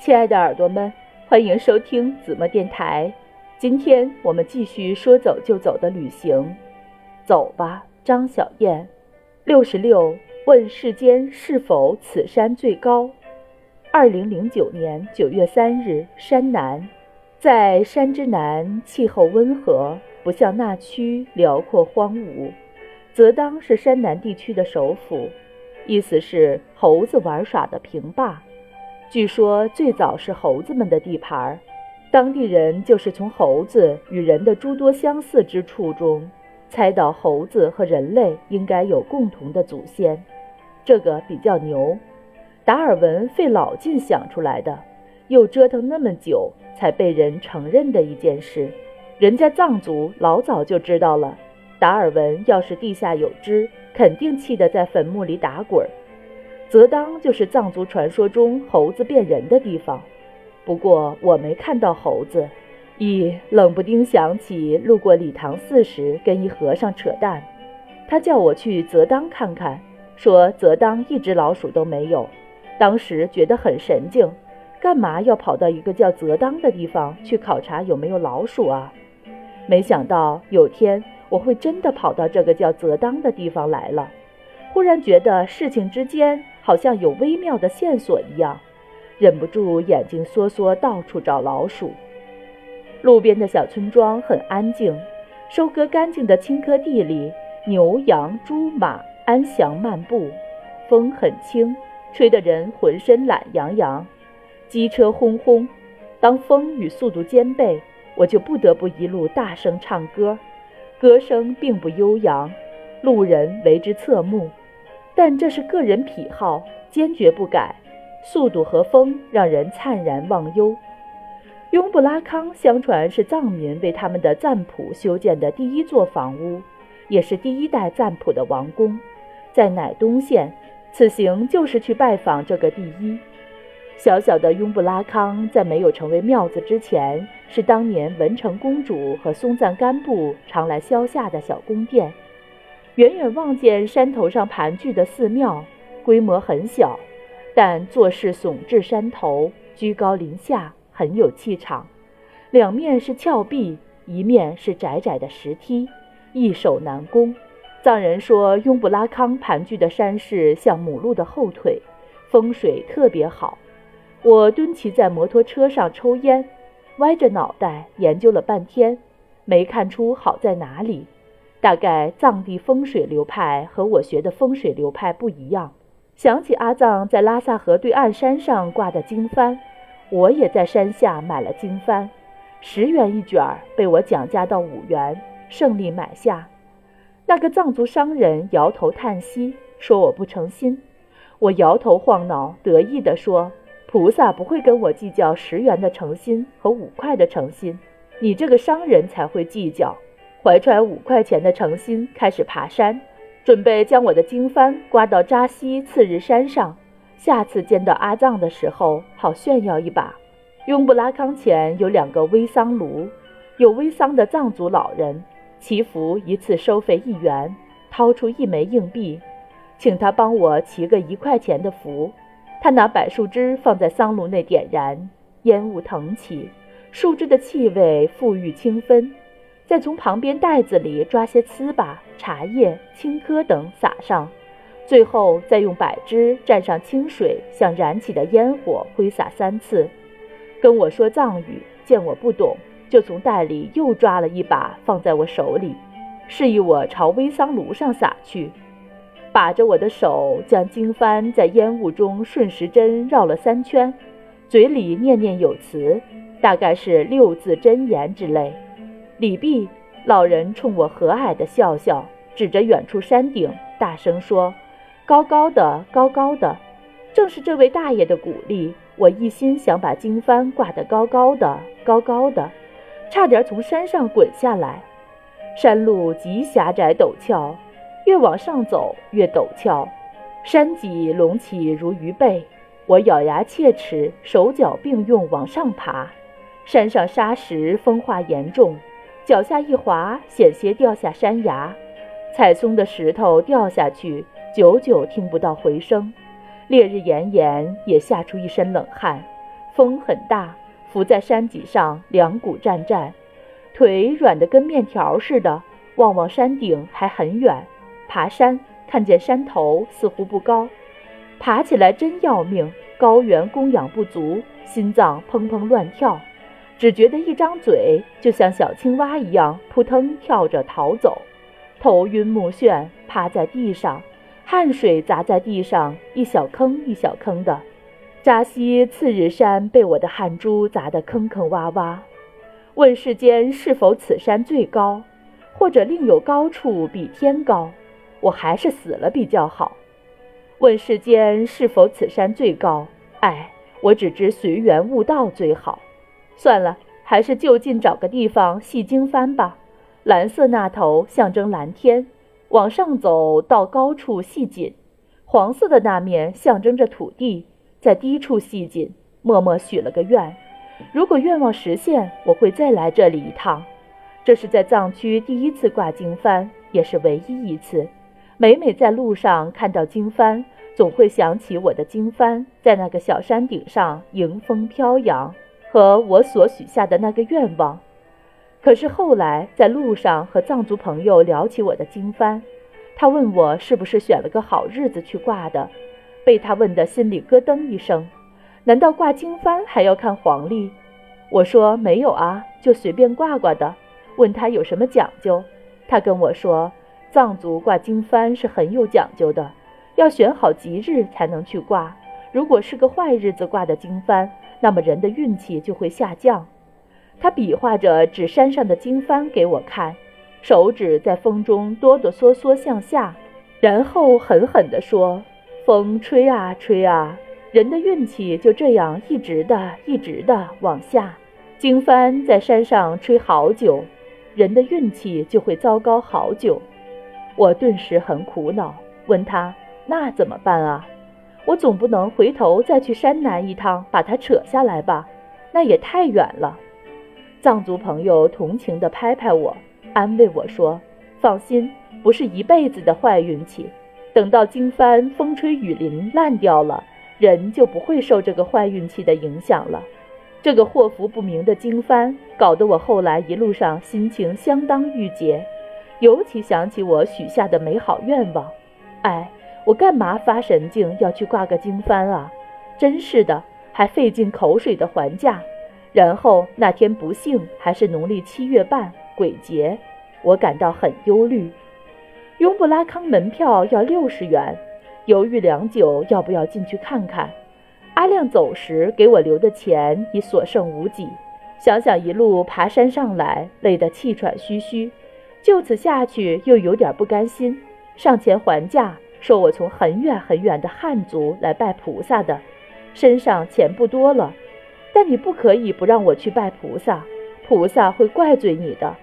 亲爱的耳朵们，欢迎收听子墨电台。今天我们继续说走就走的旅行，走吧，张小燕。六十六问世间是否此山最高？二零零九年九月三日，山南，在山之南，气候温和，不像那区辽阔荒芜。则当是山南地区的首府，意思是猴子玩耍的平坝。据说最早是猴子们的地盘儿，当地人就是从猴子与人的诸多相似之处中，猜到猴子和人类应该有共同的祖先，这个比较牛。达尔文费老劲想出来的，又折腾那么久才被人承认的一件事，人家藏族老早就知道了。达尔文要是地下有知，肯定气得在坟墓里打滚儿。泽当就是藏族传说中猴子变人的地方，不过我没看到猴子。一冷不丁想起路过礼堂寺时跟一和尚扯淡，他叫我去泽当看看，说泽当一只老鼠都没有。当时觉得很神经，干嘛要跑到一个叫泽当的地方去考察有没有老鼠啊？没想到有天我会真的跑到这个叫泽当的地方来了，忽然觉得事情之间。好像有微妙的线索一样，忍不住眼睛缩缩，到处找老鼠。路边的小村庄很安静，收割干净的青稞地里，牛羊猪马安详漫步。风很轻，吹得人浑身懒洋洋。机车轰轰，当风与速度兼备，我就不得不一路大声唱歌。歌声并不悠扬，路人为之侧目。但这是个人癖好，坚决不改。速度和风让人灿然忘忧。雍布拉康相传是藏民为他们的赞普修建的第一座房屋，也是第一代赞普的王宫，在乃东县。此行就是去拜访这个第一。小小的雍布拉康在没有成为庙子之前，是当年文成公主和松赞干布常来消夏的小宫殿。远远望见山头上盘踞的寺庙，规模很小，但坐势耸峙山头，居高临下，很有气场。两面是峭壁，一面是窄窄的石梯，易守难攻。藏人说，雍布拉康盘踞的山势像母鹿的后腿，风水特别好。我蹲骑在摩托车上抽烟，歪着脑袋研究了半天，没看出好在哪里。大概藏地风水流派和我学的风水流派不一样。想起阿藏在拉萨河对岸山上挂的经幡，我也在山下买了经幡，十元一卷儿，被我讲价到五元，胜利买下。那个藏族商人摇头叹息，说我不诚心。我摇头晃脑，得意地说：“菩萨不会跟我计较十元的诚心和五块的诚心，你这个商人才会计较。”怀揣五块钱的诚心，开始爬山，准备将我的经幡挂到扎西次日山上。下次见到阿藏的时候，好炫耀一把。雍布拉康前有两个煨桑炉，有煨桑的藏族老人祈福一次收费一元，掏出一枚硬币，请他帮我祈个一块钱的福。他拿柏树枝放在桑炉内点燃，烟雾腾起，树枝的气味馥郁清芬。再从旁边袋子里抓些糍粑、茶叶、青稞等撒上，最后再用柏枝蘸上清水，像燃起的烟火挥洒三次。跟我说藏语，见我不懂，就从袋里又抓了一把放在我手里，示意我朝煨桑炉上撒去。把着我的手，将经幡在烟雾中顺时针绕了三圈，嘴里念念有词，大概是六字真言之类。李毕老人冲我和蔼地笑笑，指着远处山顶，大声说：“高高的，高高的。”正是这位大爷的鼓励，我一心想把经幡挂得高高的，高高的，差点从山上滚下来。山路极狭窄陡峭，越往上走越陡峭，山脊隆起如鱼背。我咬牙切齿，手脚并用往上爬。山上沙石风化严重。脚下一滑，险些掉下山崖，踩松的石头掉下去，久久听不到回声。烈日炎炎，也吓出一身冷汗。风很大，伏在山脊上，两股战战，腿软得跟面条似的。望望山顶还很远，爬山看见山头似乎不高，爬起来真要命。高原供氧不足，心脏砰砰乱跳，只觉得一张嘴就像小青蛙一样扑腾跳着逃走，头晕目眩，趴在地上，汗水砸在地上，一小坑一小坑的。扎西次日山被我的汗珠砸得坑坑洼洼。问世间是否此山最高？或者另有高处比天高，我还是死了比较好。问世间是否此山最高？哎，我只知随缘悟道最好。算了，还是就近找个地方系经幡吧。蓝色那头象征蓝天，往上走到高处系紧；黄色的那面象征着土地，在低处系紧。默默许了个愿，如果愿望实现，我会再来这里一趟。这是在藏区第一次挂经幡，也是唯一一次。每每在路上看到经幡，总会想起我的经幡在那个小山顶上迎风飘扬，和我所许下的那个愿望。可是后来在路上和藏族朋友聊起我的经幡，他问我是不是选了个好日子去挂的，被他问得心里咯噔一声。难道挂经幡还要看黄历？我说没有啊，就随便挂挂的。问他有什么讲究，他跟我说，藏族挂经幡是很有讲究的，要选好吉日才能去挂。如果是个坏日子挂的经幡，那么人的运气就会下降。他比划着指山上的经幡给我看，手指在风中哆哆嗦嗦向下，然后狠狠地说：“风吹啊吹啊，人的运气就这样一直的、一直的往下。经幡在山上吹好久。”人的运气就会糟糕好久，我顿时很苦恼，问他那怎么办啊？我总不能回头再去山南一趟把它扯下来吧？那也太远了。藏族朋友同情地拍拍我，安慰我说：“放心，不是一辈子的坏运气，等到经幡风吹雨淋烂掉了，人就不会受这个坏运气的影响了。”这个祸福不明的经幡，搞得我后来一路上心情相当郁结，尤其想起我许下的美好愿望。哎，我干嘛发神经要去挂个经幡啊？真是的，还费尽口水的还价。然后那天不幸还是农历七月半，鬼节，我感到很忧虑。雍布拉康门票要六十元，犹豫良久，要不要进去看看？阿亮走时给我留的钱已所剩无几，想想一路爬山上来，累得气喘吁吁，就此下去又有点不甘心，上前还价，说我从很远很远的汉族来拜菩萨的，身上钱不多了，但你不可以不让我去拜菩萨，菩萨会怪罪你的。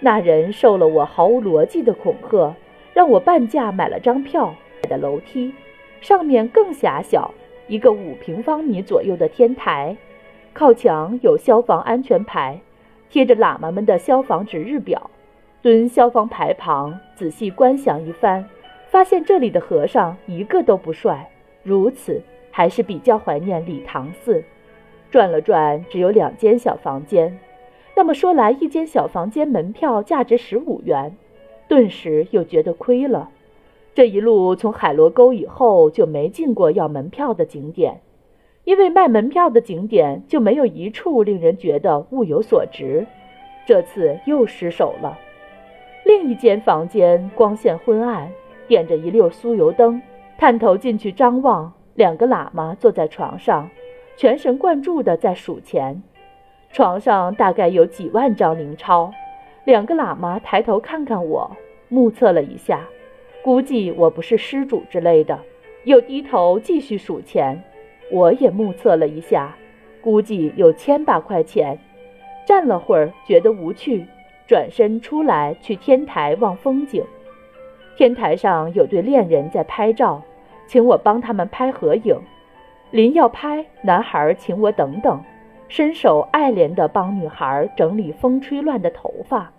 那人受了我毫无逻辑的恐吓，让我半价买了张票买的楼梯，上面更狭小。一个五平方米左右的天台，靠墙有消防安全牌，贴着喇嘛们的消防值日表。蹲消防牌旁，仔细观想一番，发现这里的和尚一个都不帅。如此，还是比较怀念礼堂寺。转了转，只有两间小房间。那么说来，一间小房间门票价值十五元，顿时又觉得亏了。这一路从海螺沟以后就没进过要门票的景点，因为卖门票的景点就没有一处令人觉得物有所值。这次又失手了。另一间房间光线昏暗，点着一溜酥油灯，探头进去张望，两个喇嘛坐在床上，全神贯注地在数钱。床上大概有几万张零钞。两个喇嘛抬头看看我，目测了一下。估计我不是施主之类的，又低头继续数钱。我也目测了一下，估计有千把块钱。站了会儿，觉得无趣，转身出来去天台望风景。天台上有对恋人在拍照，请我帮他们拍合影。临要拍，男孩请我等等，伸手爱怜地帮女孩整理风吹乱的头发。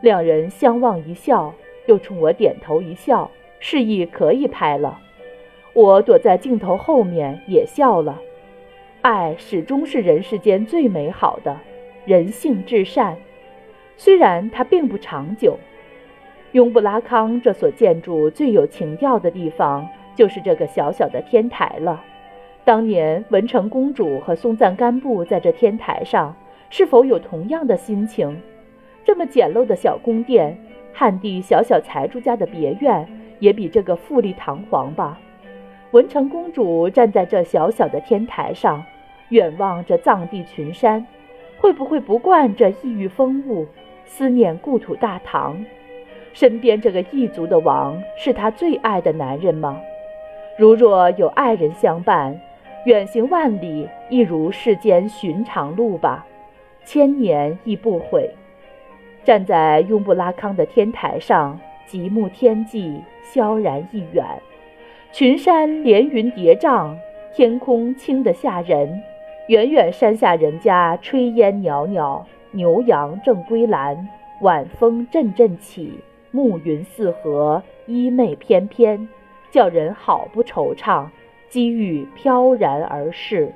两人相望一笑。又冲我点头一笑，示意可以拍了。我躲在镜头后面也笑了。爱始终是人世间最美好的，人性至善。虽然它并不长久。雍布拉康这所建筑最有情调的地方，就是这个小小的天台了。当年文成公主和松赞干布在这天台上，是否有同样的心情？这么简陋的小宫殿，汉地小小财主家的别院，也比这个富丽堂皇吧？文成公主站在这小小的天台上。远望着藏地群山，会不会不惯这异域风物，思念故土大唐？身边这个异族的王是他最爱的男人吗？如若有爱人相伴，远行万里亦如世间寻常路吧，千年亦不悔。站在雍布拉康的天台上，极目天际，萧然一远，群山连云叠嶂，天空清得吓人。远远山下人家炊烟袅袅，牛羊正归栏，晚风阵阵起，暮云四合，衣袂翩翩，叫人好不惆怅，机遇飘然而逝。